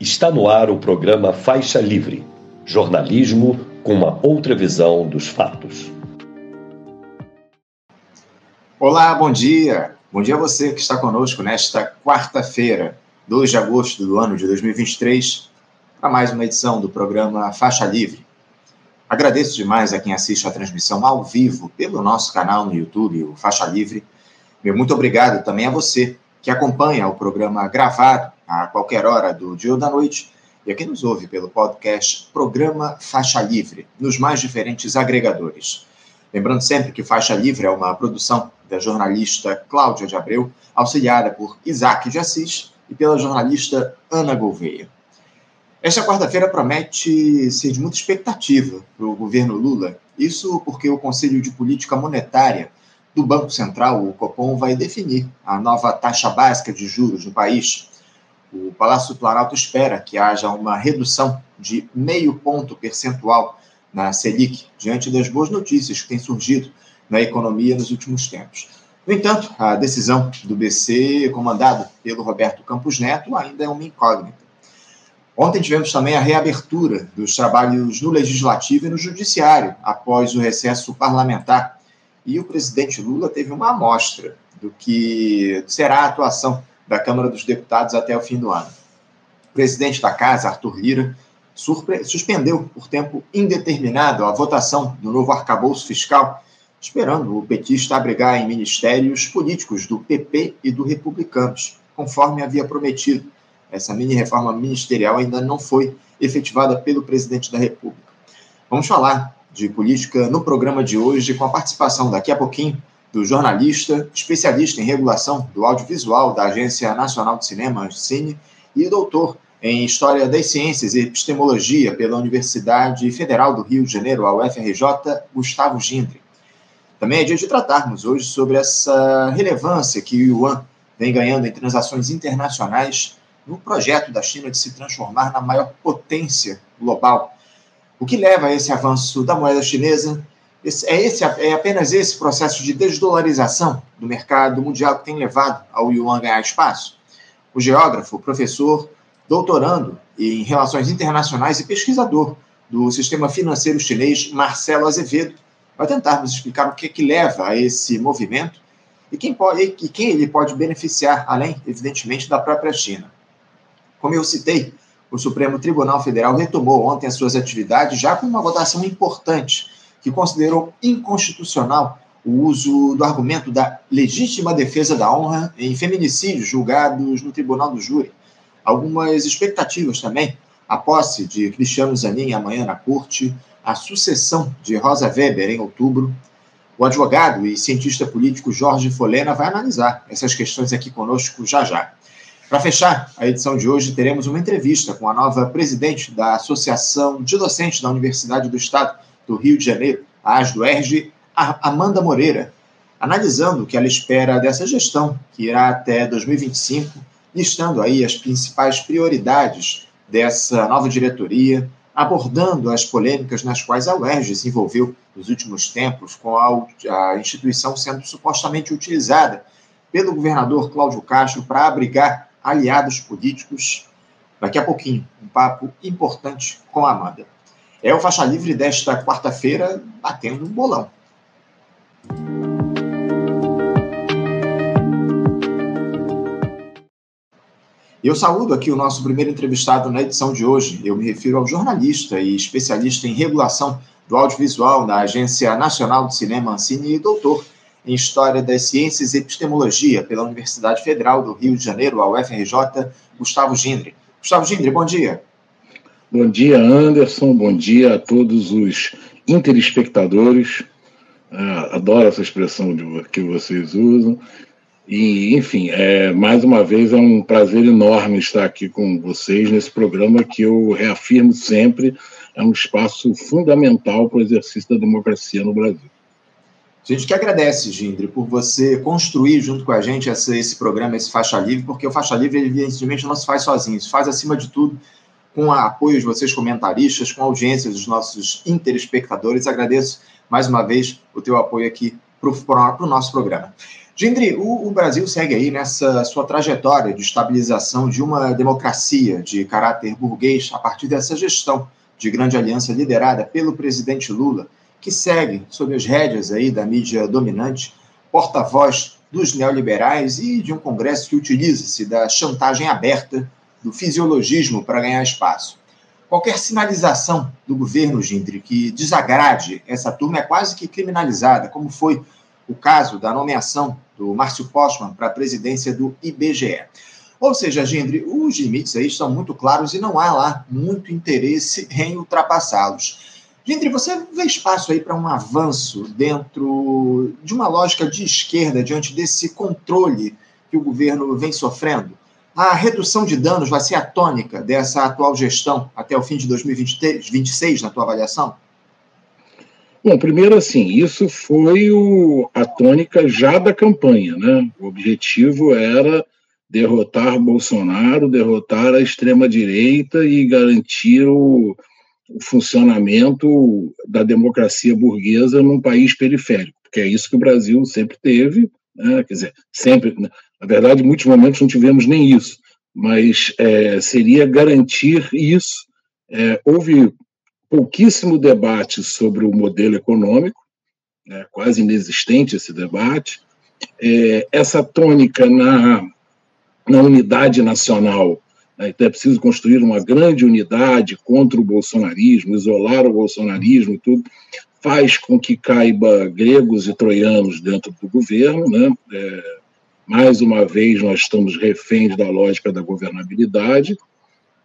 Está no ar o programa Faixa Livre jornalismo com uma outra visão dos fatos. Olá, bom dia. Bom dia a você que está conosco nesta quarta-feira, 2 de agosto do ano de 2023, para mais uma edição do programa Faixa Livre. Agradeço demais a quem assiste a transmissão ao vivo pelo nosso canal no YouTube, o Faixa Livre. Meu muito obrigado também a você que acompanha o programa gravado a qualquer hora do dia ou da noite e a quem nos ouve pelo podcast Programa Faixa Livre, nos mais diferentes agregadores. Lembrando sempre que Faixa Livre é uma produção da jornalista Cláudia de Abreu, auxiliada por Isaac de Assis e pela jornalista Ana Gouveia. Esta quarta-feira promete ser de muita expectativa para o governo Lula, isso porque o Conselho de Política Monetária do Banco Central, o Copom, vai definir a nova taxa básica de juros no país o Palácio Planalto espera que haja uma redução de meio ponto percentual na Selic, diante das boas notícias que têm surgido na economia nos últimos tempos. No entanto, a decisão do BC, comandado pelo Roberto Campos Neto, ainda é uma incógnita. Ontem tivemos também a reabertura dos trabalhos no Legislativo e no Judiciário, após o recesso parlamentar. E o presidente Lula teve uma amostra do que será a atuação da Câmara dos Deputados até o fim do ano. O presidente da Casa, Arthur Lira, suspendeu por tempo indeterminado a votação do novo arcabouço fiscal, esperando o petista abrigar em ministérios políticos do PP e do Republicanos, conforme havia prometido. Essa mini-reforma ministerial ainda não foi efetivada pelo presidente da República. Vamos falar de política no programa de hoje, com a participação daqui a pouquinho do jornalista, especialista em regulação do audiovisual da Agência Nacional de Cinema, Cine, e doutor em História das Ciências e Epistemologia pela Universidade Federal do Rio de Janeiro, a UFRJ, Gustavo Gindre. Também é dia de tratarmos hoje sobre essa relevância que o Yuan vem ganhando em transações internacionais no projeto da China de se transformar na maior potência global. O que leva a esse avanço da moeda chinesa esse, é, esse, é apenas esse processo de desdolarização do mercado mundial que tem levado ao yuan ganhar espaço? O geógrafo, professor, doutorando em Relações Internacionais e pesquisador do sistema financeiro chinês, Marcelo Azevedo, vai tentar nos explicar o que, é que leva a esse movimento e quem, pode, e quem ele pode beneficiar, além, evidentemente, da própria China. Como eu citei, o Supremo Tribunal Federal retomou ontem as suas atividades já com uma votação importante que considerou inconstitucional o uso do argumento da legítima defesa da honra em feminicídios julgados no tribunal do júri. Algumas expectativas também, a posse de Cristiano Zanin amanhã na corte, a sucessão de Rosa Weber em outubro. O advogado e cientista político Jorge Folena vai analisar essas questões aqui conosco já já. Para fechar a edição de hoje, teremos uma entrevista com a nova presidente da Associação de Docentes da Universidade do Estado, do Rio de Janeiro, a ASDUERJ, Amanda Moreira, analisando o que ela espera dessa gestão, que irá até 2025, listando aí as principais prioridades dessa nova diretoria, abordando as polêmicas nas quais a UERJ se envolveu nos últimos tempos, com a, a instituição sendo supostamente utilizada pelo governador Cláudio Castro para abrigar aliados políticos. Daqui a pouquinho, um papo importante com a Amanda. É o Faixa Livre desta quarta-feira, batendo um bolão. Eu saúdo aqui o nosso primeiro entrevistado na edição de hoje. Eu me refiro ao jornalista e especialista em regulação do audiovisual da Agência Nacional de Cinema Ancine e doutor em História das Ciências e Epistemologia pela Universidade Federal do Rio de Janeiro, a UFRJ, Gustavo Gindre. Gustavo Gindre, bom dia. Bom dia, Anderson. Bom dia a todos os interespectadores. Uh, adoro essa expressão de, que vocês usam. E, enfim, é, mais uma vez é um prazer enorme estar aqui com vocês nesse programa que eu reafirmo sempre é um espaço fundamental para o exercício da democracia no Brasil. A gente que agradece, Gindre, por você construir junto com a gente essa, esse programa, esse Faixa Livre, porque o Faixa Livre, evidentemente, não se faz sozinho, se faz, acima de tudo, com o apoio de vocês, comentaristas, com a audiência dos nossos interespectadores. Agradeço mais uma vez o teu apoio aqui para o nosso programa. Gendry, o, o, Brasil segue aí nessa sua trajetória de estabilização de uma democracia de caráter burguês a partir dessa gestão de grande aliança liderada pelo presidente Lula, que segue sob as rédeas aí da mídia dominante, porta-voz dos neoliberais e de um Congresso que utiliza-se da chantagem aberta, do fisiologismo para ganhar espaço. Qualquer sinalização do governo, Gindri, que desagrade essa turma é quase que criminalizada, como foi o caso da nomeação do Márcio Postman para a presidência do IBGE. Ou seja, Gindri, os limites aí estão muito claros e não há lá muito interesse em ultrapassá-los. Gindri, você vê espaço aí para um avanço dentro de uma lógica de esquerda diante desse controle que o governo vem sofrendo? A redução de danos vai ser a tônica dessa atual gestão até o fim de 2026, na tua avaliação? Bom, primeiro assim, isso foi o, a tônica já da campanha, né? O objetivo era derrotar Bolsonaro, derrotar a extrema-direita e garantir o, o, funcionamento da democracia burguesa num país periférico, porque é isso que o Brasil sempre teve, né? quer dizer, sempre, na verdade, em muitos momentos não tivemos nem isso, mas é, seria garantir isso. É, houve pouquíssimo debate sobre o modelo econômico, né, quase inexistente esse debate. É, essa tônica na, na unidade nacional, né, então é preciso construir uma grande unidade contra o bolsonarismo, isolar o bolsonarismo e tudo, faz com que caiba gregos e troianos dentro do governo, né? É, mais uma vez, nós estamos reféns da lógica da governabilidade,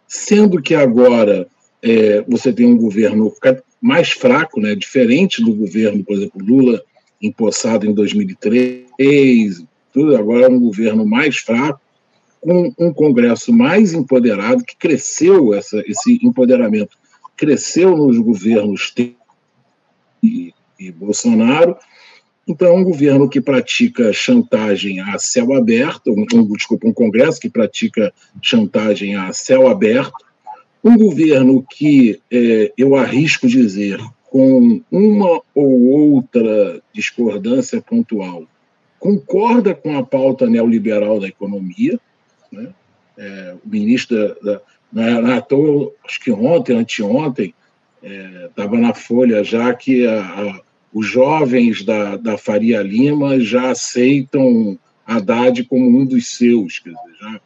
sendo que agora é, você tem um governo mais fraco, né, diferente do governo, por exemplo, Lula, empossado em 2003, tudo, agora é um governo mais fraco, com um Congresso mais empoderado, que cresceu essa, esse empoderamento, cresceu nos governos e, e Bolsonaro, então, é um governo que pratica chantagem a céu aberto, um, desculpa, um Congresso que pratica chantagem a céu aberto, um governo que, é, eu arrisco dizer, com uma ou outra discordância pontual, concorda com a pauta neoliberal da economia. Né? É, o ministro na, na toa, acho que ontem, anteontem, estava é, na Folha já que a, a os jovens da, da Faria Lima já aceitam Haddad como um dos seus, quer dizer, já, ou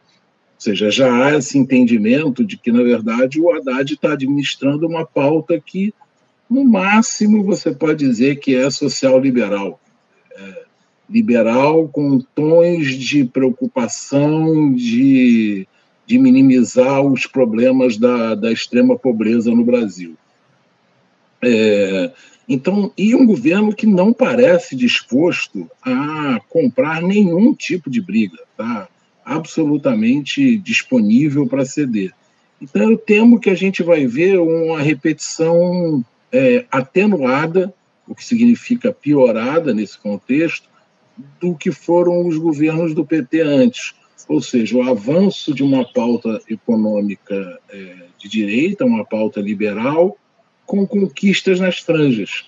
seja, já há esse entendimento de que, na verdade, o Haddad está administrando uma pauta que, no máximo, você pode dizer que é social-liberal. É, liberal com tons de preocupação, de, de minimizar os problemas da, da extrema pobreza no Brasil. É, então, e um governo que não parece disposto a comprar nenhum tipo de briga, tá? absolutamente disponível para ceder. Então, eu temo que a gente vai ver uma repetição é, atenuada, o que significa piorada nesse contexto, do que foram os governos do PT antes. Ou seja, o avanço de uma pauta econômica é, de direita, uma pauta liberal, com conquistas nas franjas.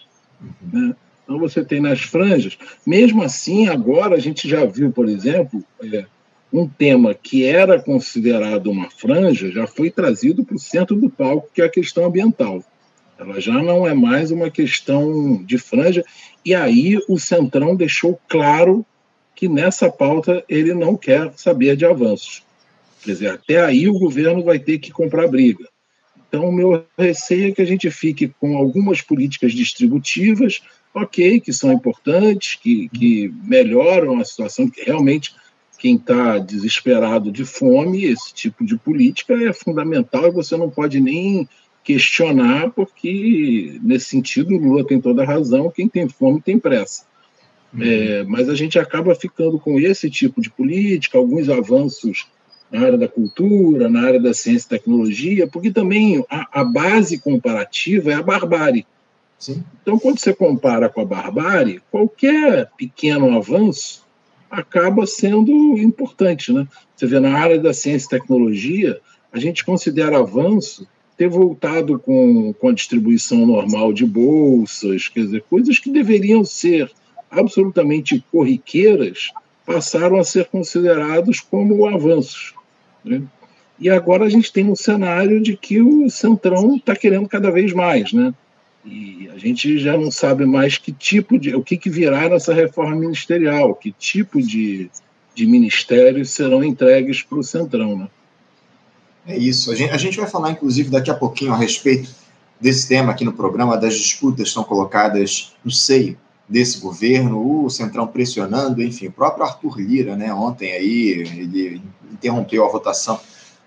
Né? Então você tem nas franjas. Mesmo assim, agora a gente já viu, por exemplo, é, um tema que era considerado uma franja já foi trazido para o centro do palco, que é a questão ambiental. Ela já não é mais uma questão de franja. E aí o Centrão deixou claro que nessa pauta ele não quer saber de avanços. Quer dizer, até aí o governo vai ter que comprar briga. Então, o meu receio é que a gente fique com algumas políticas distributivas, ok, que são importantes, que, que melhoram a situação, que realmente quem está desesperado de fome, esse tipo de política é fundamental e você não pode nem questionar, porque, nesse sentido, o Lula tem toda a razão, quem tem fome tem pressa. Uhum. É, mas a gente acaba ficando com esse tipo de política, alguns avanços na área da cultura, na área da ciência e tecnologia, porque também a, a base comparativa é a barbárie. Sim. Então, quando você compara com a barbárie, qualquer pequeno avanço acaba sendo importante. Né? Você vê na área da ciência e tecnologia, a gente considera avanço ter voltado com, com a distribuição normal de bolsas, quer dizer, coisas que deveriam ser absolutamente corriqueiras passaram a ser considerados como avanços. Né? E agora a gente tem um cenário de que o Centrão está querendo cada vez mais, né? E a gente já não sabe mais que tipo de. o que, que virá nessa reforma ministerial, que tipo de, de ministérios serão entregues para o Centrão, né? É isso. A gente, a gente vai falar, inclusive, daqui a pouquinho a respeito desse tema aqui no programa, das disputas que estão colocadas no seio desse governo, o Centrão pressionando, enfim, o próprio Arthur Lira, né, ontem aí, ele interrompeu a votação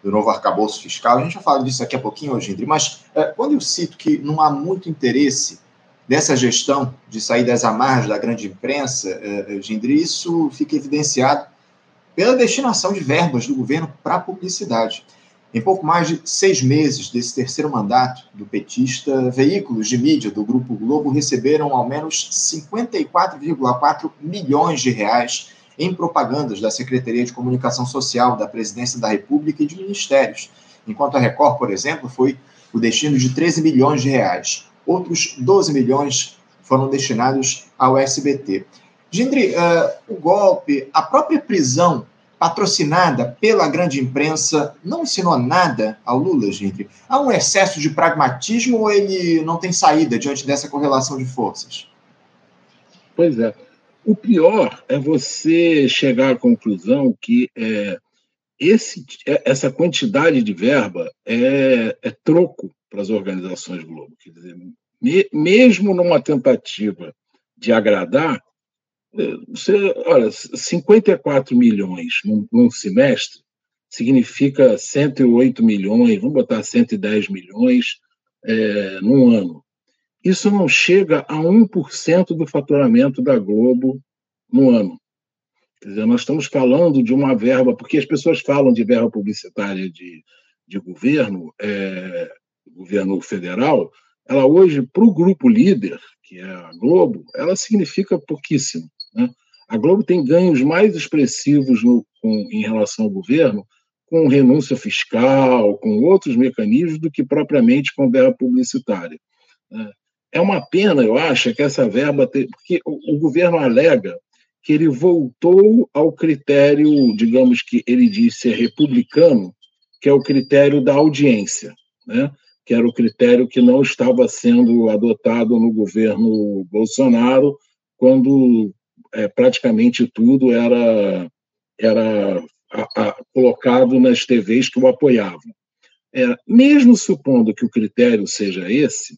do novo arcabouço fiscal. A gente vai falar disso daqui a pouquinho, Gindri, mas é, quando eu cito que não há muito interesse dessa gestão de sair das amarras da grande imprensa, é, é isso fica evidenciado pela destinação de verbas do governo para publicidade. Em pouco mais de seis meses desse terceiro mandato do petista, veículos de mídia do Grupo Globo receberam ao menos 54,4 milhões de reais em propagandas da Secretaria de Comunicação Social da Presidência da República e de ministérios, enquanto a Record, por exemplo, foi o destino de 13 milhões de reais. Outros 12 milhões foram destinados ao SBT. Gindri, uh, o golpe, a própria prisão patrocinada pela grande imprensa, não ensinou nada ao Lula, gente? Há um excesso de pragmatismo ou ele não tem saída diante dessa correlação de forças? Pois é. O pior é você chegar à conclusão que é, esse, é, essa quantidade de verba é, é troco para as organizações Globo. Quer dizer, me, mesmo numa tentativa de agradar, você, olha, 54 milhões num, num semestre significa 108 milhões, vamos botar 110 milhões é, num ano. Isso não chega a 1% do faturamento da Globo no ano. Quer dizer, nós estamos falando de uma verba, porque as pessoas falam de verba publicitária de, de governo, é, governo federal, ela hoje, para o grupo líder, que é a Globo, ela significa pouquíssimo. Né? A Globo tem ganhos mais expressivos no, com, em relação ao governo com renúncia fiscal, com outros mecanismos, do que propriamente com verba publicitária. Né? É uma pena, eu acho, que essa verba. Porque o, governo alega que ele voltou ao critério, digamos que ele disse ser republicano, que é o critério da audiência, né? que era o critério que não estava sendo adotado no governo Bolsonaro, quando é, praticamente tudo era, era a, a, colocado nas TVs que o apoiavam. É, mesmo supondo que o critério seja esse,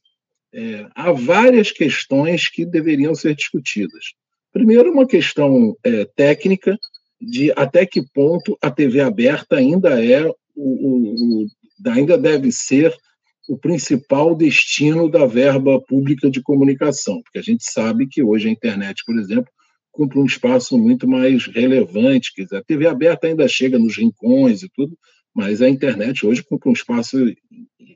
é, há várias questões que deveriam ser discutidas. Primeiro, uma questão é, técnica de até que ponto a TV aberta ainda é o, o, o, ainda deve ser o principal destino da verba pública de comunicação, porque a gente sabe que hoje a internet, por exemplo, cumpre um espaço muito mais relevante. Quer dizer, a TV aberta ainda chega nos rincões e tudo, mas a internet hoje cumpre um espaço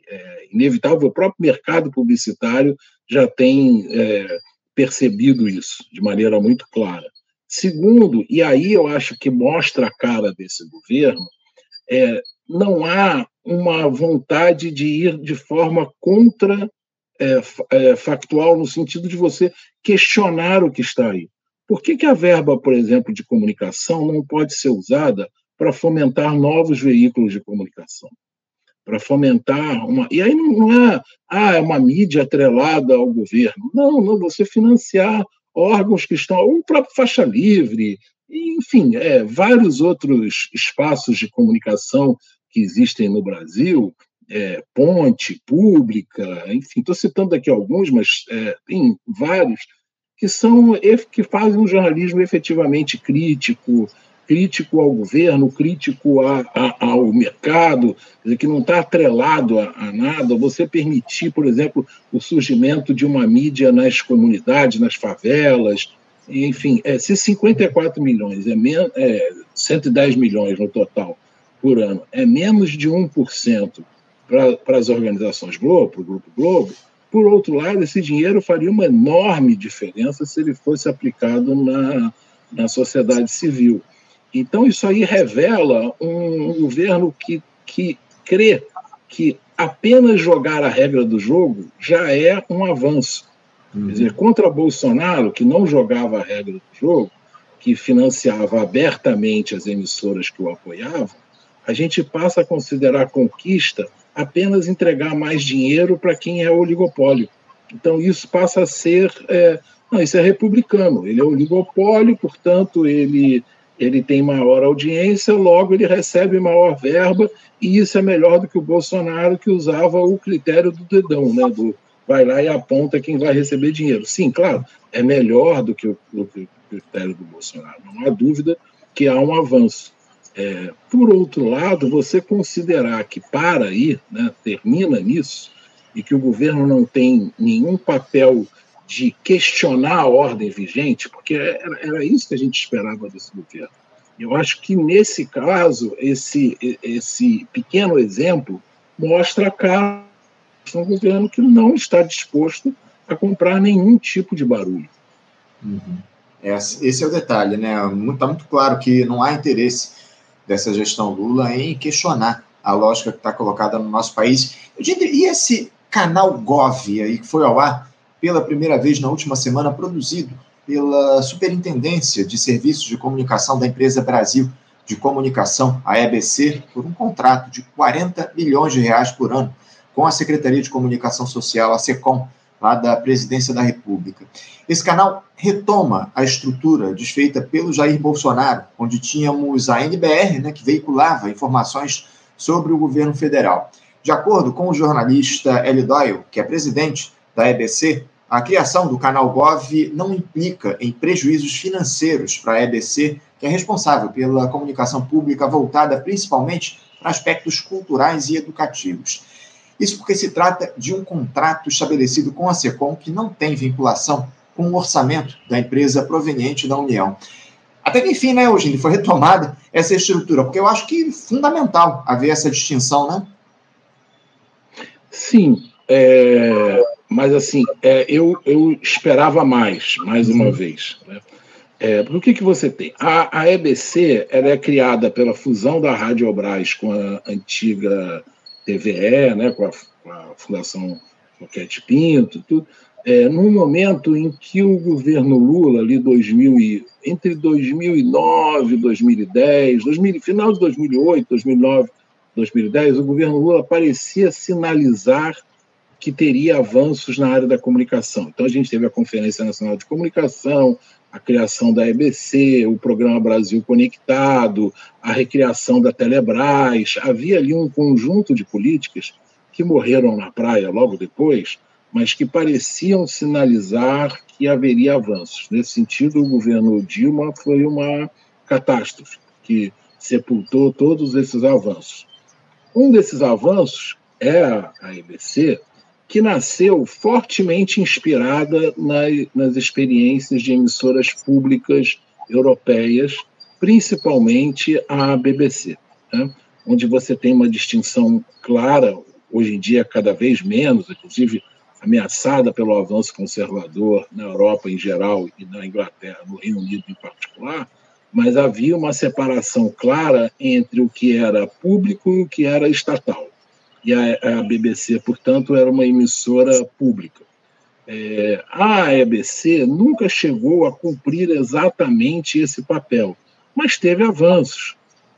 é, inevitável. O próprio mercado publicitário já tem é, percebido isso de maneira muito clara. Segundo, e aí eu acho que mostra a cara desse governo, é, não há uma vontade de ir de forma contra é, é, factual, no sentido de você questionar o que está aí. Por que, que a verba, por exemplo, de comunicação não pode ser usada para fomentar novos veículos de comunicação? Para fomentar uma. E aí não é, ah, é uma mídia atrelada ao governo. Não, não, você financiar órgãos que estão. o próprio Faixa Livre, enfim, é, vários outros espaços de comunicação que existem no Brasil, é, Ponte Pública, enfim, estou citando aqui alguns, mas é, tem vários que são que fazem um jornalismo efetivamente crítico, crítico ao governo, crítico a, a, ao mercado, que não está atrelado a, a, nada. Você permitir, por exemplo, o surgimento de uma mídia nas comunidades, nas favelas, enfim, é, se 54 milhões, é, é 110 milhões no total por ano, é menos de 1% para as organizações Globo, para o Grupo Globo, por outro lado, esse dinheiro faria uma enorme diferença se ele fosse aplicado na, na sociedade civil. Então, isso aí revela um, um governo que, que crê que apenas jogar a regra do jogo já é um avanço. Uhum. Quer dizer, contra Bolsonaro, que não jogava a regra do jogo, que financiava abertamente as emissoras que o apoiavam, a gente passa a considerar conquista apenas entregar mais dinheiro para quem é oligopólio. Então, isso passa a ser. É, não, isso é republicano. Ele é oligopólio, portanto, ele, ele tem maior audiência, logo ele recebe maior verba, e isso é melhor do que o Bolsonaro, que usava o critério do dedão, né? Do vai lá e aponta quem vai receber dinheiro. Sim, claro, é melhor do que o, do que o critério do Bolsonaro, não há dúvida que há um avanço. É, por outro lado, você considerar que para aí, né, termina nisso, e que o governo não tem nenhum papel de questionar a ordem vigente, porque era, era isso que a gente esperava desse governo. Eu acho que, nesse caso, esse, esse pequeno exemplo mostra a cara de um governo que não está disposto a comprar nenhum tipo de barulho. Uhum. Esse é o detalhe, né? Está muito, muito claro que não há interesse dessa gestão Lula em questionar a lógica que está colocada no nosso país. E esse canal Gov aí que foi ao ar pela primeira vez na última semana, produzido pela Superintendência de Serviços de Comunicação da empresa Brasil de Comunicação, a EBC, por um contrato de 40 milhões de reais por ano com a Secretaria de Comunicação Social, a SECOM, lá da Presidência da República. Esse canal retoma a estrutura desfeita pelo Jair Bolsonaro, onde tínhamos a NBR, né, que veiculava informações sobre o governo federal. De acordo com o jornalista Eli Doyle, que é presidente da EBC, a criação do canal Gov não implica em prejuízos financeiros para a EBC, que é responsável pela comunicação pública voltada principalmente para aspectos culturais e educativos. Isso porque se trata de um contrato estabelecido com a SECOM que não tem vinculação com o orçamento da empresa proveniente da União. Até que, enfim, né, Eugênio, foi retomada essa estrutura, porque eu acho que é fundamental haver essa distinção, né? Sim, é, mas assim, é, eu, eu esperava mais, mais uma vez. Né? É, o que, que você tem? A, a EBC ela é criada pela fusão da Rádio Obras com a antiga TVE, né, com, a, com a Fundação Roquete Pinto, tudo, é, num momento em que o governo Lula, ali 2000 e, entre 2009 e 2010, 2000, final de 2008, 2009, 2010, o governo Lula parecia sinalizar que teria avanços na área da comunicação. Então, a gente teve a Conferência Nacional de Comunicação, a criação da EBC, o Programa Brasil Conectado, a recriação da Telebrás. Havia ali um conjunto de políticas que morreram na praia logo depois, mas que pareciam sinalizar que haveria avanços. Nesse sentido, o governo Dilma foi uma catástrofe que sepultou todos esses avanços. Um desses avanços é a EBC, que nasceu fortemente inspirada nas experiências de emissoras públicas europeias, principalmente a BBC, né? onde você tem uma distinção clara, hoje em dia cada vez menos, inclusive ameaçada pelo avanço conservador na Europa em geral e na Inglaterra, no Reino Unido em particular, mas havia uma separação clara entre o que era público e o que era estatal e a, a BBC, portanto, era uma emissora pública. É, a EBC nunca chegou a cumprir exatamente esse papel, mas teve avanços.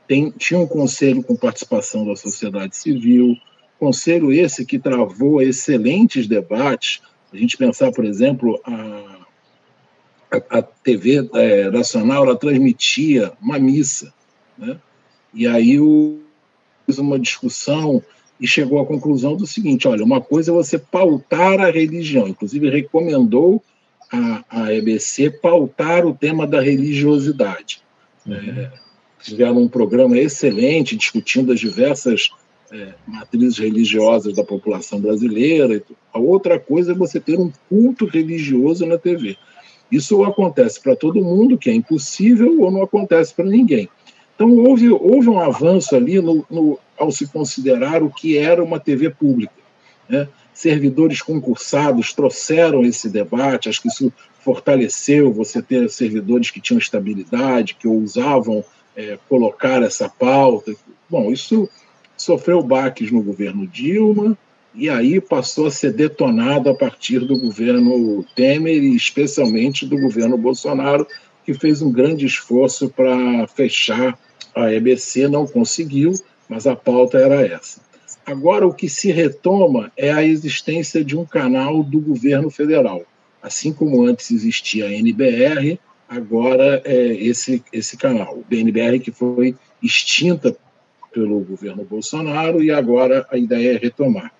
Tem, tinha um conselho com participação da sociedade civil, conselho esse que travou excelentes debates. A gente pensar, por exemplo, a, a, a TV é, nacional ela transmitia uma missa, né? e aí o, uma discussão e chegou à conclusão do seguinte: olha, uma coisa é você pautar a religião, inclusive recomendou a, a EBC pautar o tema da religiosidade. Uhum. É, tiveram um programa excelente discutindo as diversas é, matrizes religiosas da população brasileira. A outra coisa é você ter um culto religioso na TV. Isso ou acontece para todo mundo, que é impossível, ou não acontece para ninguém. Então, houve, houve um avanço ali no, no, ao se considerar o que era uma TV pública. Né? Servidores concursados trouxeram esse debate, acho que isso fortaleceu você ter servidores que tinham estabilidade, que ousavam é, colocar essa pauta. Bom, isso sofreu baques no governo Dilma e aí passou a ser detonado a partir do governo Temer e especialmente do governo Bolsonaro, que fez um grande esforço para fechar a EBC, não conseguiu, mas a pauta era essa. Agora, o que se retoma é a existência de um canal do governo federal. Assim como antes existia a NBR, agora é esse, esse canal, o BNBR, que foi extinta pelo governo Bolsonaro e agora a ideia é retomar.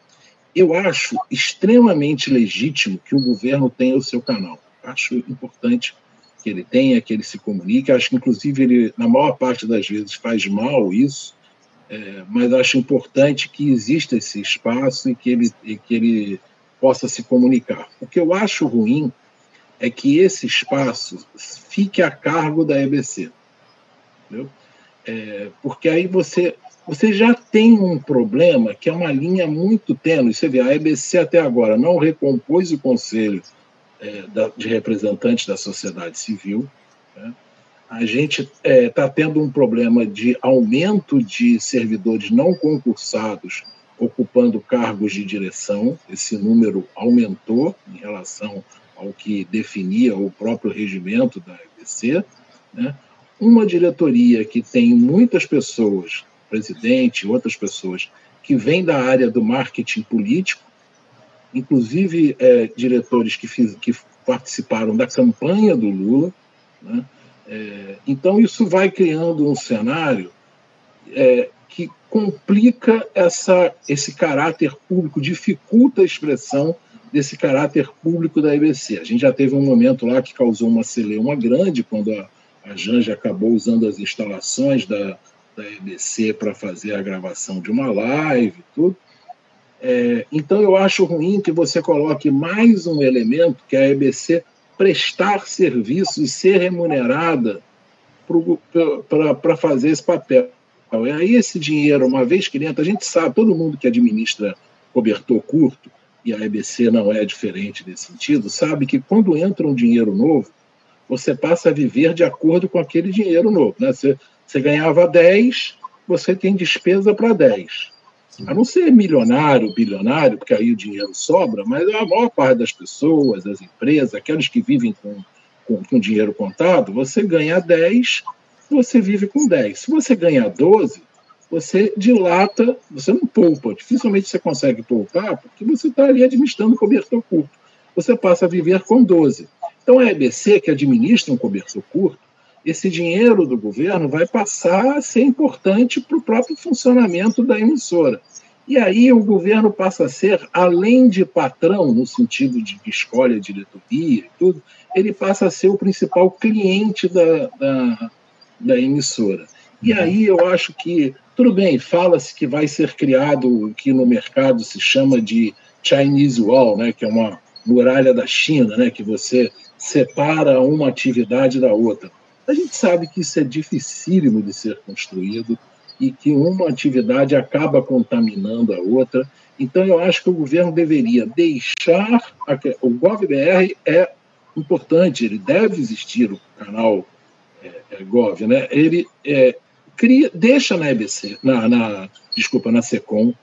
Eu acho extremamente legítimo que o governo tenha o seu canal. Acho importante que ele tenha, que ele se comunique. Acho que, inclusive, ele, na maior parte das vezes, faz mal isso, é, mas acho importante que exista esse espaço e que, ele, e que ele possa se comunicar. O que eu acho ruim é que esse espaço fique a cargo da EBC. Entendeu? É, porque aí você, você já tem um problema que é uma linha muito tênue. Você vê, a EBC até agora não recompôs o conselho é, da, de representantes da sociedade civil. Né? A gente está é, tá tendo um problema de aumento de servidores não concursados ocupando cargos de direção. Esse número aumentou em relação ao que definia o próprio regimento da EBC. Né? Uma diretoria que tem muitas pessoas, presidente, outras pessoas, que vêm da área do marketing político, inclusive é, diretores que, fiz, que, participaram da campanha do Lula. Né? É, então, isso vai criando um cenário é, que complica essa, esse caráter público, dificulta a expressão desse caráter público da EBC. A gente já teve um momento lá que causou uma celeuma grande, quando a, a Janja acabou usando as instalações da, da EBC para fazer a gravação de uma live tudo. É, então, eu acho ruim que você coloque mais um elemento, que é a EBC prestar serviço e ser remunerada para fazer esse papel. E aí, esse dinheiro, uma vez que entra, a gente sabe, todo mundo que administra cobertor curto, e a EBC não é diferente nesse sentido, sabe que quando entra um dinheiro novo, você passa a viver de acordo com aquele dinheiro novo. Né? Você, você ganhava 10, você tem despesa para 10. A não ser milionário, bilionário, porque aí o dinheiro sobra, mas a maior parte das pessoas, as empresas, aqueles que vivem com, com, com dinheiro contado, você ganha 10, você vive com 10. Se você ganha 12, você dilata, você não poupa. Dificilmente você consegue poupar, porque você está ali administrando cobertor curto. Você passa a viver com 12. Então, a EBC, que administra um cobertor curto, esse dinheiro do governo vai passar a ser importante para o próprio funcionamento da emissora. E aí o governo passa a ser, além de patrão, no sentido de que escolhe a diretoria e tudo, ele passa a ser o principal cliente da, da, da emissora. E aí eu acho que, tudo bem, fala-se que vai ser criado o que no mercado se chama de Chinese Wall, né, que é uma muralha da China, né, que você separa uma atividade da outra. A gente sabe que isso é dificílimo de ser construído e que uma atividade acaba contaminando a outra. Então, eu acho que o governo deveria deixar. A... O GovBR é importante, ele deve existir, o canal é, é Gov, né? ele é, cria, deixa na EBC, na, na, desculpa, na SECOM,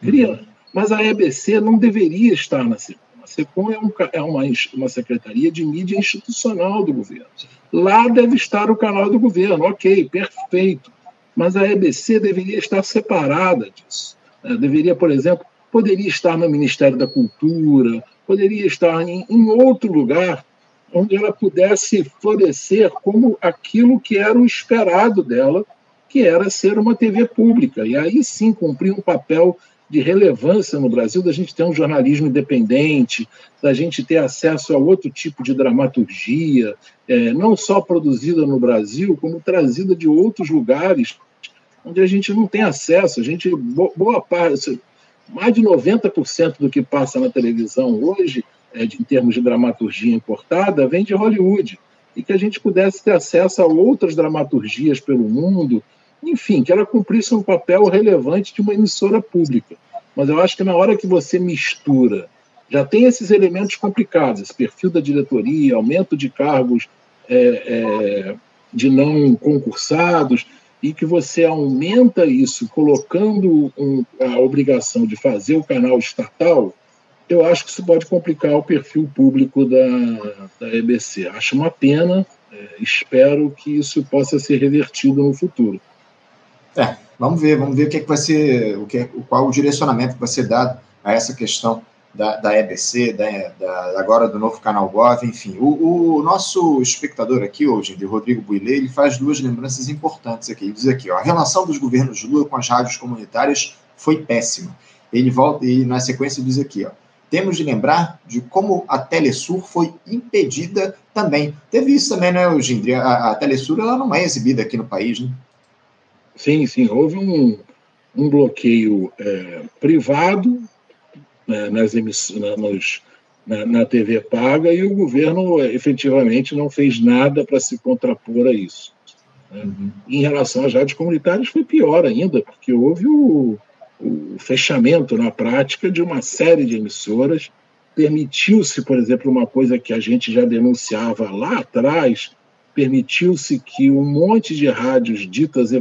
cria, uhum. mas a EBC não deveria estar na SECOM. A SECOM é, um, é uma, uma secretaria de mídia institucional do governo. Lá deve estar o canal do governo, ok, perfeito. Mas a EBC deveria estar separada disso. Né? Deveria, por exemplo, poderia estar no Ministério da Cultura, poderia estar em, em outro lugar onde ela pudesse florescer como aquilo que era o esperado dela, que era ser uma TV pública. E aí sim cumprir um papel de relevância no Brasil, da gente ter um jornalismo independente, da gente ter acesso a outro tipo de dramaturgia, é, não só produzida no Brasil, como trazida de outros lugares onde a gente não tem acesso. A gente, boa parte, mais de 90% do que passa na televisão hoje, é, de, em termos de dramaturgia importada, vem de Hollywood. E que a gente pudesse ter acesso a outras dramaturgias pelo mundo, enfim, que ela cumprisse um papel relevante de uma emissora pública. Mas eu acho que na hora que você mistura, já tem esses elementos complicados, esse perfil da diretoria, aumento de cargos é, é, de não concursados, e que você aumenta isso colocando um, a obrigação de fazer o canal estatal, eu acho que isso pode complicar o perfil público da, da EBC. Acho uma pena, é, espero que isso possa ser revertido no futuro. É, vamos ver, vamos ver o que, é que vai ser, o que, é, qual o direcionamento que vai ser dado a essa questão da, da EBC, da, da, agora do novo canal Gov, enfim. O, o nosso espectador aqui hoje, de Rodrigo Builê, ele faz duas lembranças importantes aqui. Ele diz aqui, ó, a relação dos governos Lula com as rádios comunitárias foi péssima. Ele volta e na sequência diz aqui, ó, temos de lembrar de como a Telesur foi impedida também. Teve isso também, né, Gindri? A, a Telesur ela não é exibida aqui no país, né? Sim, sim. Houve um, um bloqueio é, privado né, nas na, nos, na, na, TV paga e o governo efetivamente não fez nada para se contrapor a isso. Né? Uhum. Em relação às rádios comunitárias foi pior ainda, porque houve o, o fechamento na prática de uma série de emissoras, permitiu-se, por exemplo, uma coisa que a gente já denunciava lá atrás, permitiu-se que um monte de rádios ditas é,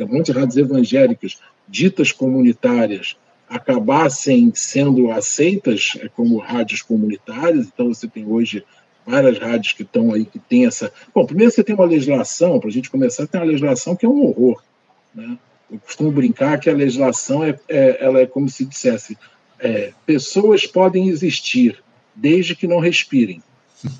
um monte de rádios evangélicas ditas comunitárias acabassem sendo aceitas é, como rádios comunitárias. Então, você tem hoje várias rádios que estão aí, que tem essa. Bom, primeiro você tem uma legislação, para a gente começar, tem uma legislação que é um horror. Né? Eu costumo brincar que a legislação é, é ela é como se dissesse: é, pessoas podem existir desde que não respirem.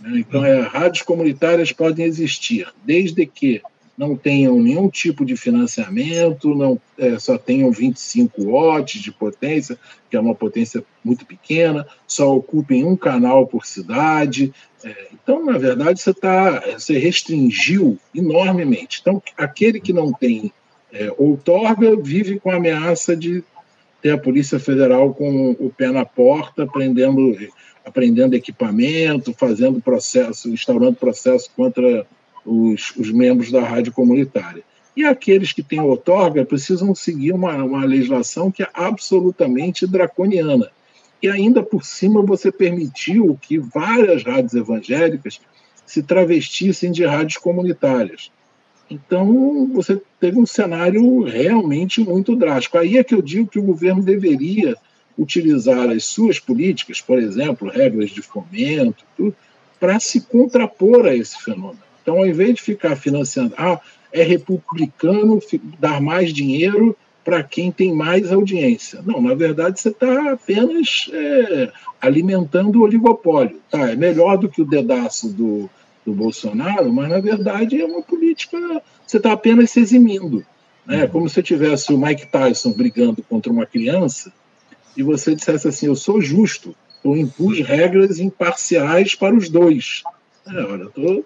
Né? Então, é, rádios comunitárias podem existir desde que não tenham nenhum tipo de financiamento, não é, só tenham 25 watts de potência, que é uma potência muito pequena, só ocupem um canal por cidade. É, então, na verdade, você, tá, você restringiu enormemente. Então, aquele que não tem é, outorga vive com a ameaça de ter a Polícia Federal com o pé na porta, prendendo, aprendendo equipamento, fazendo processo, instaurando processo contra os, os membros da rádio comunitária. E aqueles que têm outorga precisam seguir uma, uma legislação que é absolutamente draconiana. E ainda por cima você permitiu que várias rádios evangélicas se travestissem de rádios comunitárias. Então, você teve um cenário realmente muito drástico. Aí é que eu digo que o governo deveria utilizar as suas políticas, por exemplo, regras de fomento, para se contrapor a esse fenômeno. Então, ao invés de ficar financiando, ah, é republicano dar mais dinheiro para quem tem mais audiência. Não, na verdade, você está apenas é, alimentando o oligopólio. Tá, é melhor do que o dedaço do, do Bolsonaro, mas na verdade é uma política. Você está apenas se eximindo. Né? Como se tivesse o Mike Tyson brigando contra uma criança e você dissesse assim: Eu sou justo, eu impus regras imparciais para os dois. É, olha, eu tô,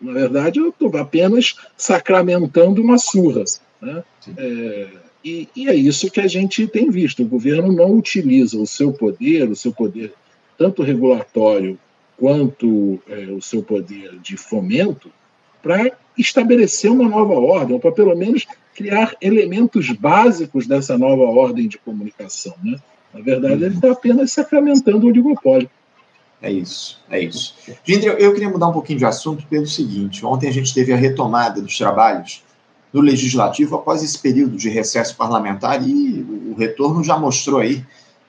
na verdade, eu estou apenas sacramentando uma surra. Né? É, e, e, é isso que a gente tem visto. O governo não utiliza o seu poder, o seu poder tanto regulatório quanto é, o seu poder de fomento, para estabelecer uma nova ordem, ou para pelo menos criar elementos básicos dessa nova ordem de comunicação. Né? Na verdade, ele está apenas sacramentando o oligopólio. É isso, é isso. Gente, eu queria mudar um pouquinho de assunto pelo seguinte: ontem a gente teve a retomada dos trabalhos do Legislativo após esse período de recesso parlamentar e o retorno já mostrou aí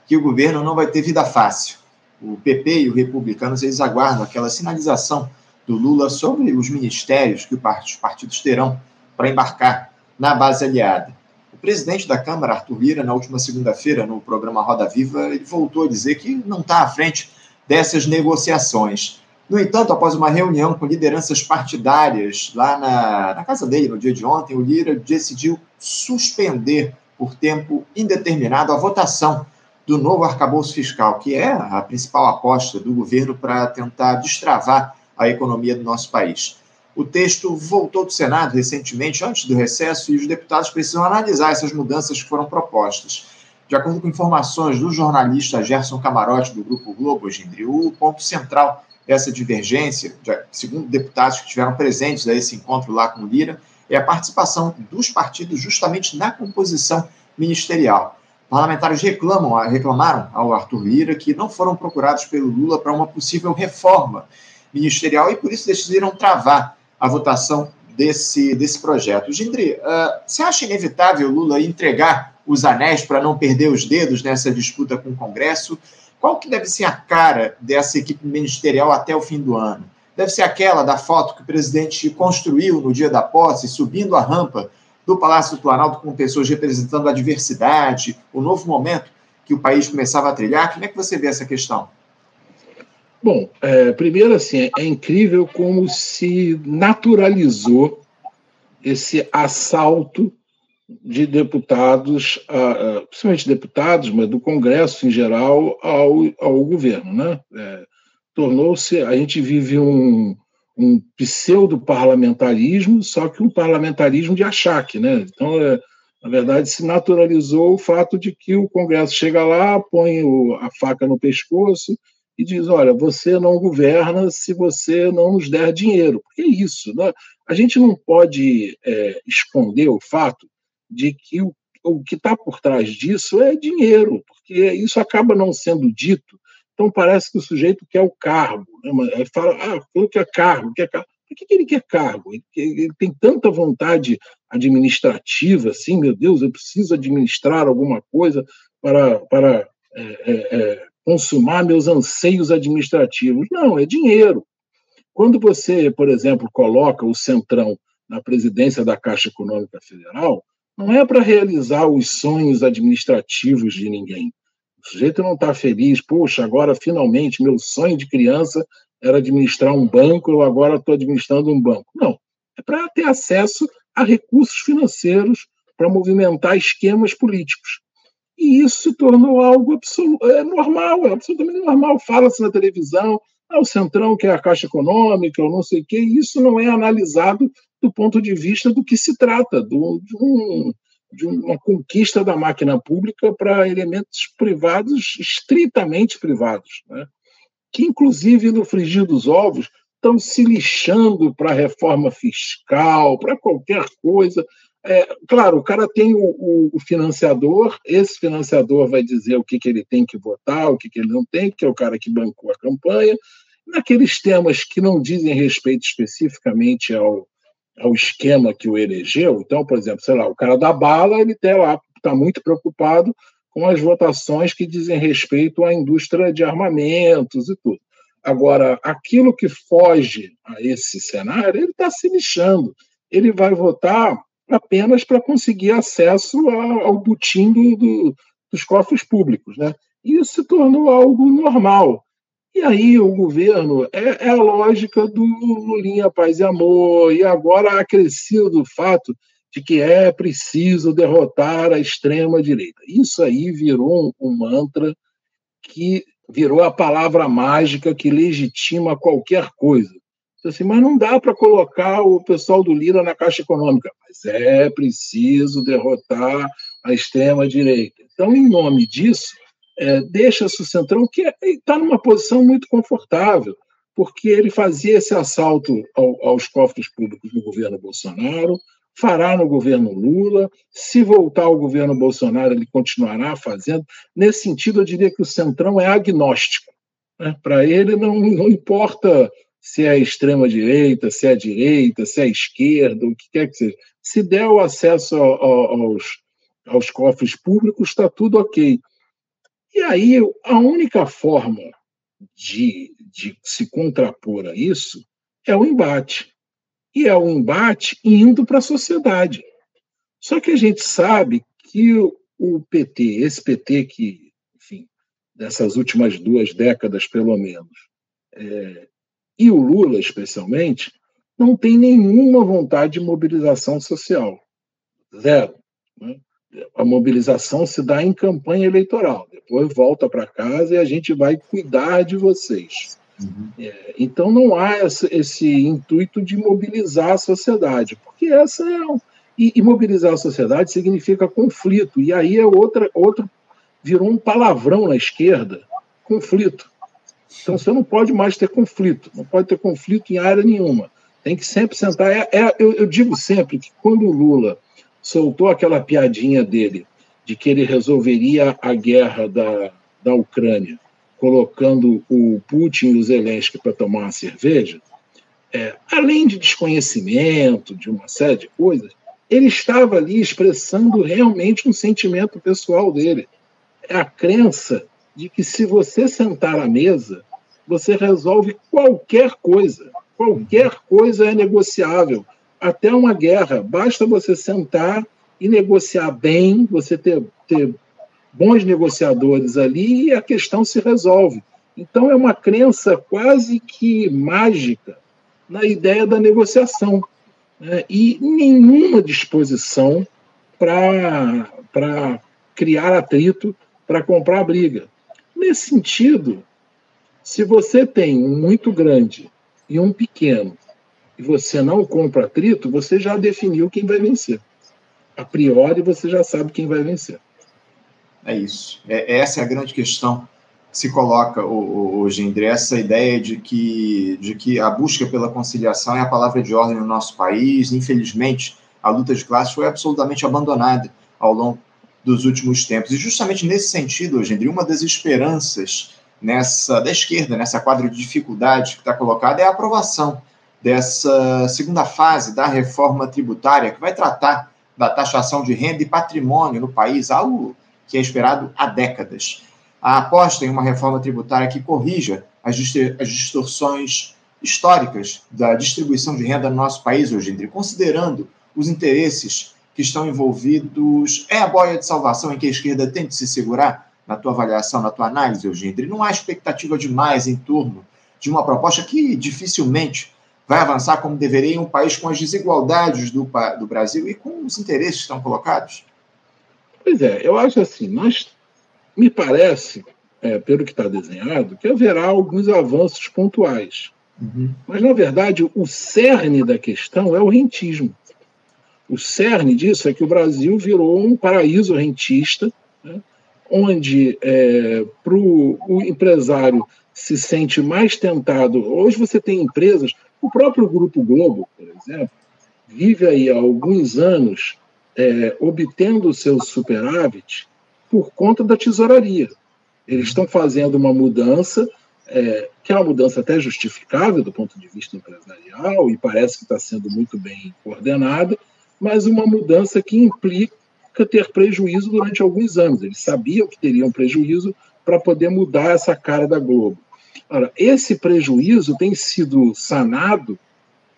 que o governo não vai ter vida fácil. O PP e os republicanos eles aguardam aquela sinalização do Lula sobre os ministérios que os partidos terão para embarcar na base aliada. O presidente da Câmara, Arthur Lira, na última segunda-feira, no programa Roda Viva, ele voltou a dizer que não está à frente dessas negociações. No entanto, após uma reunião com lideranças partidárias lá na, na casa dele no dia de ontem, o Lira decidiu suspender por tempo indeterminado a votação do novo arcabouço fiscal, que é a principal aposta do governo para tentar destravar a economia do nosso país. O texto voltou do Senado recentemente, antes do recesso, e os deputados precisam analisar essas mudanças que foram propostas. De acordo com informações do jornalista Gerson Camarote, do Grupo Globo, Gindri, o ponto central dessa divergência, segundo deputados que estiveram presentes a esse encontro lá com Lira, é a participação dos partidos justamente na composição ministerial. Parlamentares reclamam, reclamaram ao Arthur Lira que não foram procurados pelo Lula para uma possível reforma ministerial e por isso decidiram travar a votação desse, desse projeto. Gindri, uh, você acha inevitável Lula entregar os anéis para não perder os dedos nessa disputa com o Congresso? Qual que deve ser a cara dessa equipe ministerial até o fim do ano? deve ser aquela da foto que o presidente construiu no dia da posse, subindo a rampa do Palácio do Planalto com pessoas representando a diversidade, o novo momento que o país começava a trilhar. Como é que você vê essa questão? Bom, é, primeiro assim, é, incrível como se naturalizou esse assalto de deputados, principalmente deputados, mas do Congresso em geral, ao, ao governo. Né? É, Tornou-se, a gente vive um, um pseudo-parlamentarismo, só que um parlamentarismo de achaque. Né? Então, é, na verdade, se naturalizou o fato de que o Congresso chega lá, põe o, a faca no pescoço e diz: olha, você não governa se você não nos der dinheiro. Porque é isso. Né? A gente não pode é, esconder o fato de que o, o que está por trás disso é dinheiro, porque isso acaba não sendo dito. Então parece que o sujeito quer o cargo. Né? Ele fala, ah, eu quero cargo, quer cargo. Por que, que ele quer cargo? Ele, ele, tem tanta vontade administrativa, assim, meu Deus, eu preciso administrar alguma coisa para, para é, é, é, consumar meus anseios administrativos. Não, é dinheiro. Quando você, por exemplo, coloca o Centrão na presidência da Caixa Econômica Federal, não é para realizar os sonhos administrativos de ninguém. O sujeito não está feliz, poxa, agora finalmente meu sonho de criança era administrar um banco, eu agora estou administrando um banco. Não, é para ter acesso a recursos financeiros para movimentar esquemas políticos. E isso se tornou algo é normal, é absolutamente normal. Fala-se na televisão, ah, o Centrão que é a Caixa Econômica, ou não sei o quê, e isso não é analisado do ponto de vista do que se trata, do, de, um, de uma conquista da máquina pública para elementos privados, estritamente privados, né? que, inclusive, no frigir dos ovos, estão se lixando para a reforma fiscal, para qualquer coisa. É, claro, o cara tem o, o, o, financiador, esse financiador vai dizer o que, que ele tem que votar, o que, que ele não tem, que é o cara que bancou a campanha. Naqueles temas que não dizem respeito especificamente ao, ao esquema que o elegeu. Então, por exemplo, sei lá, o cara da bala, ele está lá, está muito preocupado com as votações que dizem respeito à indústria de armamentos e tudo. Agora, aquilo que foge a esse cenário, ele está se lixando. Ele vai votar apenas para conseguir acesso ao butim do, do, dos cofres públicos. Né? E isso se tornou algo normal. E aí o governo é, é, a lógica do Lulinha Paz e Amor, e agora acrescido do fato de que é preciso derrotar a extrema-direita. Isso aí virou um, um mantra que virou a palavra mágica que legitima qualquer coisa. Assim, mas não dá para colocar o pessoal do Lira na Caixa Econômica. Mas é preciso derrotar a extrema-direita. Então, em nome disso, é, deixa-se o Centrão, que está numa posição muito confortável, porque ele fazia esse assalto ao, aos cofres públicos no governo Bolsonaro, fará no governo Lula, se voltar ao governo Bolsonaro, ele continuará fazendo. Nesse sentido, eu diria que o Centrão é agnóstico. Né? Para ele, não, não importa se é extrema-direita, se é direita, se é esquerda, o que quer que seja. Se der o acesso aos, aos cofres públicos, está tudo ok. E aí, a única forma de, de se contrapor a isso é o embate. E é o embate indo para a sociedade. Só que a gente sabe que o PT, esse PT que, enfim, dessas últimas duas décadas pelo menos, é, e o Lula especialmente, não tem nenhuma vontade de mobilização social. Zero. Né? a mobilização se dá em campanha eleitoral. Depois volta para casa e a gente vai cuidar de vocês. Uhum. É, então não há esse, esse, intuito de mobilizar a sociedade, porque essa é um, e, e, mobilizar a sociedade significa conflito e aí é outra outro virou um palavrão na esquerda, conflito. Então você não pode mais ter conflito, não pode ter conflito em área nenhuma. Tem que sempre sentar. É, é, eu, eu digo sempre que quando o Lula soltou aquela piadinha dele de que ele resolveria a guerra da, da Ucrânia colocando o Putin e o Zelensky para tomar uma cerveja, é, além de desconhecimento, de uma série de coisas, ele estava ali expressando realmente um sentimento pessoal dele. É a crença de que se você sentar à mesa, você resolve qualquer coisa. Qualquer coisa é negociável, até uma guerra. Basta você sentar e negociar bem, você ter, ter bons negociadores ali e a questão se resolve. Então, é uma crença quase que mágica na ideia da negociação né? e nenhuma disposição para criar atrito, para comprar briga. Nesse sentido, se você tem um muito grande e um pequeno e você não compra atrito, você já definiu quem vai vencer. A priori, você já sabe quem vai vencer. É isso. É, essa é a grande questão que se coloca hoje, André, essa ideia de que, de que a busca pela conciliação é a palavra de ordem no nosso país. Infelizmente, a luta de classes foi absolutamente abandonada ao longo dos últimos tempos. E justamente nesse sentido, André, uma das esperanças nessa da esquerda, nessa quadra de dificuldades que está colocada, é a aprovação dessa segunda fase da reforma tributária, que vai tratar da taxação de renda e patrimônio no país, algo que é esperado há décadas. A aposta em uma reforma tributária que corrija as, distorções históricas da distribuição de renda no nosso país hoje, dia, considerando os interesses que estão envolvidos, é a boia de salvação em que a esquerda tem se segurar na tua avaliação, na tua análise, Eugênio? Não há expectativa demais em torno de uma proposta que dificilmente vai avançar como deveria em um país com as desigualdades do, do Brasil e com os interesses que estão colocados? Pois é, eu acho assim, nós, me parece, é, pelo que está desenhado, que haverá alguns avanços pontuais. Uhum. Mas, na verdade, o cerne da questão é o rentismo. O cerne disso é que o Brasil virou um paraíso rentista, né, onde é, para o empresário se sente mais tentado. Hoje você tem empresas, o próprio Grupo Globo, por exemplo, vive aí há alguns anos é, obtendo o seu superávit por conta da tesouraria. Eles estão fazendo uma mudança, é, que é uma mudança até justificável do ponto de vista empresarial, e parece que está sendo muito bem coordenada, mas uma mudança que implica ter prejuízo durante alguns anos. Eles sabiam que teriam prejuízo para poder mudar essa cara da Globo. Ora, esse prejuízo tem sido sanado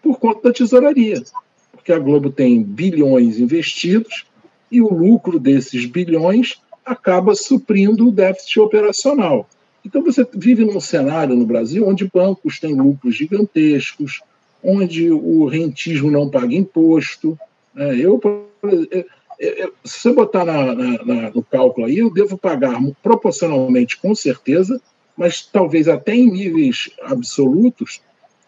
por conta da tesouraria porque a Globo tem bilhões investidos e o lucro desses bilhões acaba suprindo o déficit operacional. Então você vive num cenário no Brasil onde bancos têm lucros gigantescos, onde o rentismo não paga imposto. Né? Eu, se você botar na, na, na, no cálculo aí, eu devo pagar proporcionalmente, com certeza, mas talvez até em níveis absolutos,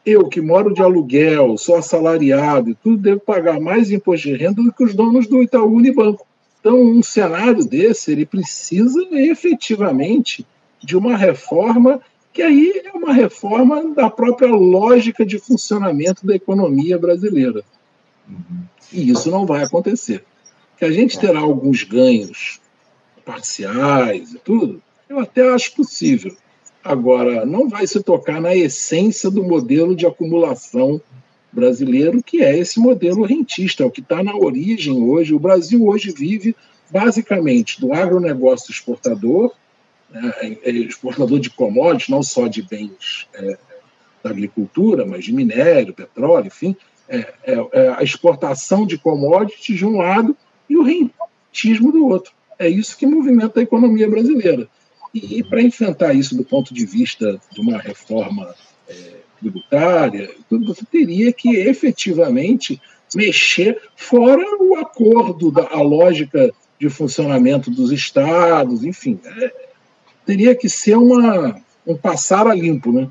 eu, que moro de aluguel, sou assalariado e tudo, devo pagar mais imposto de renda do que os donos do Itaú Unibanco. Então, um cenário desse, ele precisa efetivamente de uma reforma que aí é uma reforma da própria lógica de funcionamento da economia brasileira. E isso não vai acontecer. Que a gente terá alguns ganhos parciais e tudo, eu até acho possível. Agora, não vai se tocar na essência do modelo de acumulação brasileiro, que é esse modelo rentista, é o que está na origem hoje. O Brasil hoje vive basicamente do agronegócio exportador, né, é, é exportador de commodities, não só de bens é, da agricultura, mas de minério, petróleo, enfim, é, é, a exportação de commodities de um lado e o rentismo do outro. É isso que movimenta a economia brasileira. E, e para enfrentar isso do ponto de vista de uma reforma é, tributária, você teria que efetivamente mexer fora o acordo, da, a lógica de funcionamento dos estados, enfim. É, teria que ser uma, um passar a limpo, né?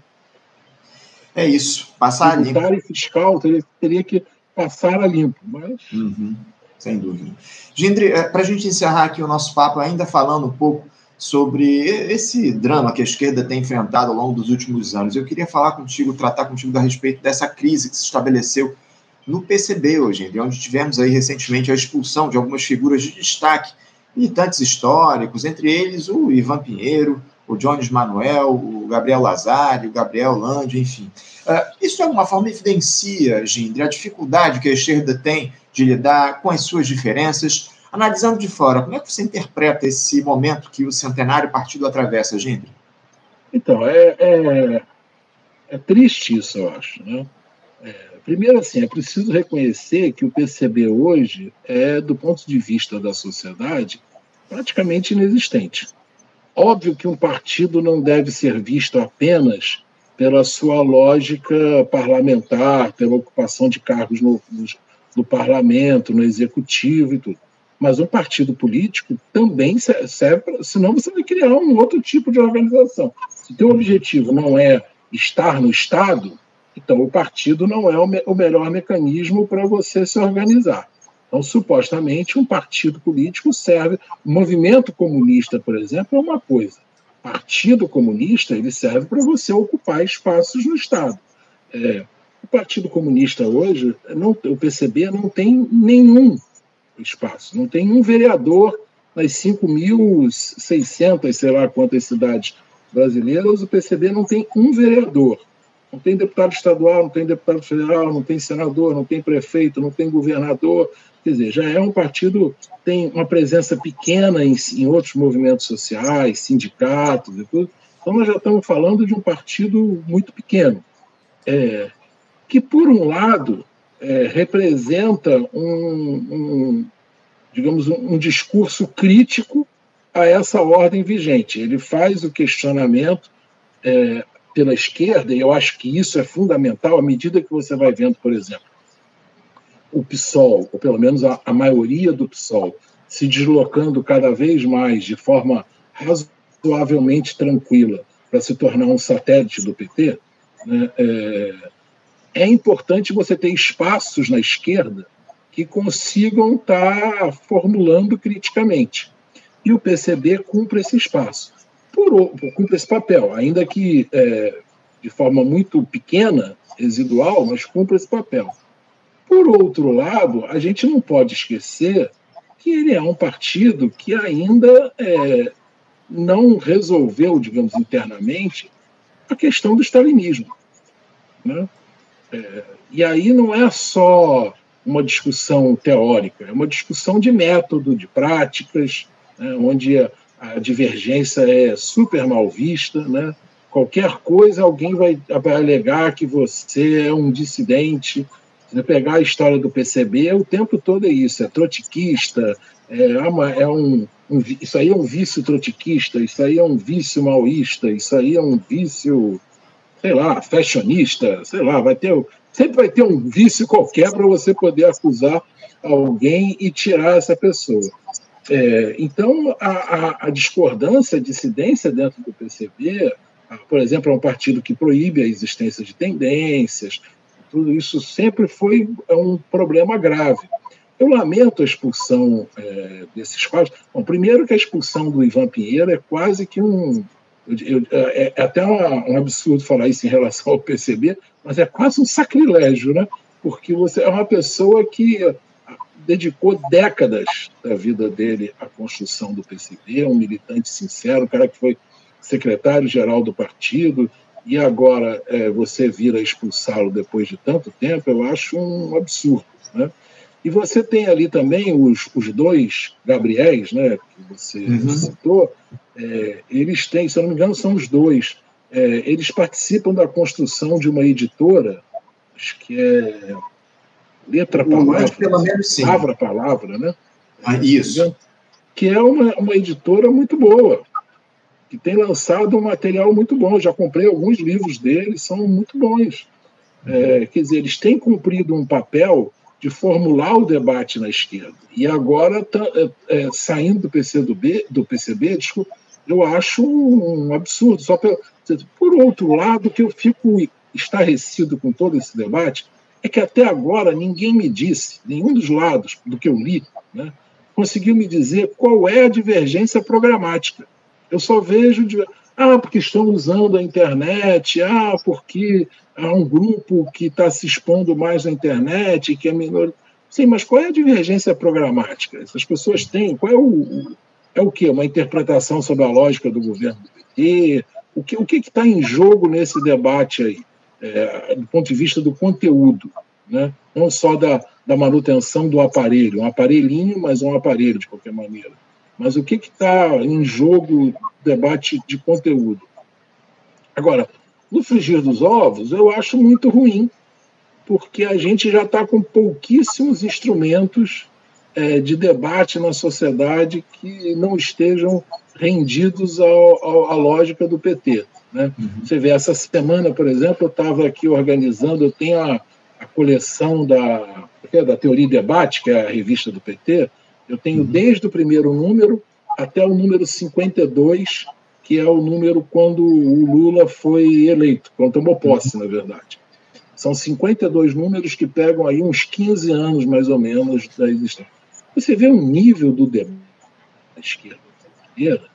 É isso, passar a limpo. e fiscal teria, teria que passar a limpo, mas... Uhum, sem dúvida. Gindri, é, para a gente encerrar aqui o nosso papo, ainda falando um pouco sobre esse drama que a esquerda tem enfrentado ao longo dos últimos anos. Eu queria falar contigo, tratar contigo a respeito dessa crise que se estabeleceu no PCB hoje, onde tivemos aí recentemente a expulsão de algumas figuras de destaque, militantes históricos, entre eles o Ivan Pinheiro, o Jones Manuel, o Gabriel Lazari, o Gabriel Lande, enfim. Uh, isso de alguma forma evidencia, Gindre, a dificuldade que a esquerda tem de lidar com as suas diferenças, Analisando de fora, como é que você interpreta esse momento que o centenário partido atravessa, Gindri? Então, é, é, é, triste isso, eu acho. Né? É, primeiro, assim, é preciso reconhecer que o PCB hoje é, do ponto de vista da sociedade, praticamente inexistente. Óbvio que um partido não deve ser visto apenas pela sua lógica parlamentar, pela ocupação de cargos no, no, no parlamento, no executivo e tudo. Mas um partido político também serve, para, senão você vai criar um outro tipo de organização. Se o teu objetivo não é estar no Estado, então o partido não é o, me, o melhor mecanismo para você se organizar. Então, supostamente, um partido político serve. O movimento comunista, por exemplo, é uma coisa. Partido comunista ele serve para você ocupar espaços no Estado. É, o Partido Comunista hoje, não, o PCB não tem nenhum espaço. Não tem um vereador nas 5.600, sei lá quantas cidades brasileiras, o PCB não tem um vereador. Não tem deputado estadual, não tem deputado federal, não tem senador, não tem prefeito, não tem governador. Quer dizer, já é um partido tem uma presença pequena em, em outros movimentos sociais, sindicatos e tudo. Então, nós já estamos falando de um partido muito pequeno, é, que, por um lado, é, representa um, um digamos, um, um, discurso crítico a essa ordem vigente. Ele faz o questionamento é, pela esquerda, e eu acho que isso é fundamental à medida que você vai vendo, por exemplo, o PSOL, ou pelo menos a, a maioria do PSOL, se deslocando cada vez mais de forma razoavelmente tranquila para se tornar um satélite do PT, né, é, é importante você ter espaços na esquerda que consigam estar tá formulando criticamente. E o PCB cumpre esse espaço, por, cumpre esse papel, ainda que é, de forma muito pequena, residual, mas cumpre esse papel. Por outro lado, a gente não pode esquecer que ele é um partido que ainda é, não resolveu, digamos, internamente, a questão do stalinismo. Né? É, e aí não é só uma discussão teórica, é uma discussão de método, de práticas, né, onde a, a, divergência é super mal vista. Né? Qualquer coisa, alguém vai, alegar que você é um dissidente. Se você pegar a história do PCB, o tempo todo é isso: é trotskista, é, uma, é um, um, isso aí é um vício trotskista, isso aí é um vício maoísta, isso aí é um vício sei lá, fashionista, sei lá, vai ter, sempre vai ter um vício qualquer para você poder acusar alguém e tirar essa pessoa. É, então, a, a, a, discordância, a dissidência dentro do PCB, por exemplo, é um partido que proíbe a existência de tendências, tudo isso sempre foi um problema grave. Eu lamento a expulsão é, desses quadros. Bom, primeiro que a expulsão do Ivan Pinheiro é quase que um, eu, é, é, até um, um absurdo falar isso em relação ao PCB, mas é quase um sacrilégio, né? Porque você é uma pessoa que dedicou décadas da vida dele à construção do PCB, um militante sincero, um cara que foi secretário-geral do partido, e agora é, você vira expulsá-lo depois de tanto tempo, eu acho um absurdo. Né? E você tem ali também os, os dois Gabriéis, né, que você uhum. citou, é, eles têm, se eu não me engano, são os dois. É, eles participam da construção de uma editora, acho que é letra palavra, pelo menos sim. palavra palavra, né? Ah, isso. Que é uma, uma editora muito boa, que tem lançado um material muito bom. Eu já comprei alguns livros deles, são muito bons. É, quer dizer, eles têm cumprido um papel de formular o debate na esquerda. E agora, tá, é, é, saindo do, PCB, do PCB, desculpa, eu acho um absurdo. Só por, por outro lado, que eu fico estarrecido com todo esse debate é que até agora ninguém me disse, nenhum dos lados do que eu li, né, conseguiu me dizer qual é a divergência programática. Eu só vejo de, ah, porque estão usando a internet, ah, porque há um grupo que está se expondo mais na internet, que é menor. Sim, mas qual é a divergência programática? Essas pessoas têm, qual é o, é o quê? Uma interpretação sobre a lógica do governo do PT? O que o que está em jogo nesse debate aí, é, do ponto de vista do conteúdo, né? não só da, da manutenção do aparelho, um aparelhinho, mas um aparelho de qualquer maneira. Mas o que está em jogo debate de conteúdo? Agora, no frigir dos ovos, eu acho muito ruim, porque a gente já está com pouquíssimos instrumentos é, de debate na sociedade que não estejam rendidos à lógica do PT. Né? Uhum. Você vê, essa semana, por exemplo, eu estava aqui organizando, eu tenho a, a coleção da, é, da Teoria e Debate, que é a revista do PT, eu tenho uhum. desde o primeiro número até o número 52, que é o número quando o Lula foi eleito, quando tomou posse, uhum. na verdade. São 52 números que pegam aí uns 15 anos, mais ou menos, da existência. Você vê o nível do debate da esquerda brasileira,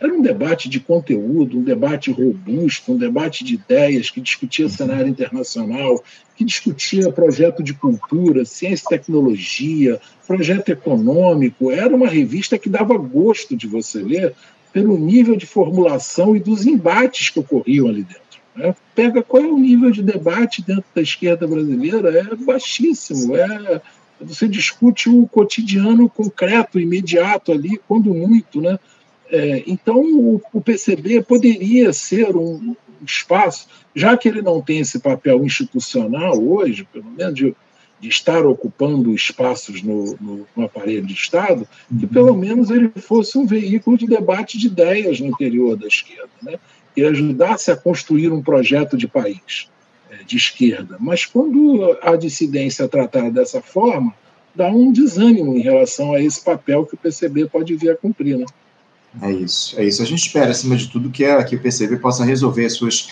era um debate de conteúdo, um debate robusto, um debate de ideias que discutia cenário internacional, que discutia projeto de cultura, ciência e tecnologia, projeto econômico. Era uma revista que dava gosto de você ler pelo nível de formulação e dos embates que ocorriam ali dentro. Né? Pega qual é o nível de debate dentro da esquerda brasileira, é baixíssimo. É, você discute o cotidiano concreto, imediato ali, quando muito, né? É, então, o, o, PCB poderia ser um espaço, já que ele não tem esse papel institucional hoje, pelo menos de, de estar ocupando espaços no, no, no, aparelho de Estado, que uhum. pelo menos ele fosse um veículo de debate de ideias no interior da esquerda, né? e ajudasse a construir um projeto de país é, de esquerda. Mas quando a dissidência é tratada dessa forma, dá um desânimo em relação a esse papel que o PCB pode vir a cumprir. Né? É isso, é isso. A gente espera, acima de tudo, que, a, que o PCB possa resolver suas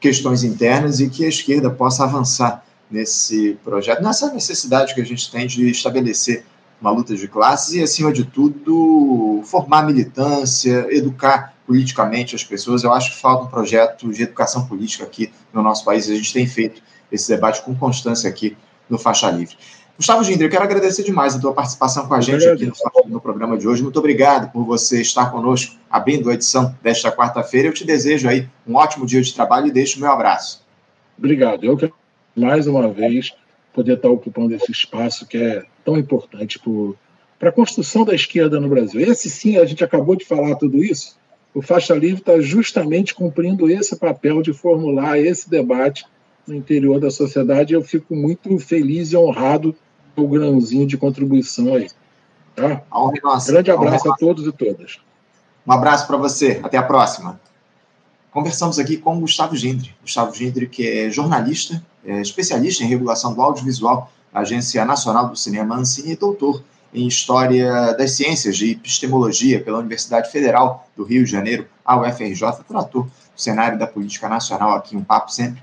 questões internas e que a esquerda possa avançar nesse projeto, nessa necessidade que a gente tem de estabelecer uma luta de classes e, acima de tudo, formar militância, educar politicamente as pessoas. Eu acho que falta um projeto de educação política aqui no nosso país. A gente tem feito esse debate com constância aqui no Faixa Livre. Gustavo Ginder, eu quero agradecer demais a tua participação com a gente aqui no, no, programa de hoje. Muito obrigado por você estar conosco, abrindo a edição desta quarta-feira. Eu te desejo aí um ótimo dia de trabalho e deixo o meu abraço. Obrigado. Eu quero, mais uma vez, poder estar ocupando esse espaço que é tão importante para a construção da esquerda no Brasil. Esse sim, a gente acabou de falar tudo isso. O Faixa Livre está justamente cumprindo esse papel de formular esse debate no interior da sociedade. Eu fico muito feliz e honrado com o grãozinho de contribuição aí. Tá? nossa. Grande abraço a, todos e todas. Um abraço para você. Até a próxima. Conversamos aqui com o Gustavo Gindre. Gustavo Gindre, que é jornalista, é especialista em regulação do audiovisual da Agência Nacional do Cinema Ancine e doutor em História das Ciências e Epistemologia pela Universidade Federal do Rio de Janeiro, a UFRJ, tratou do cenário da política nacional aqui, um papo sempre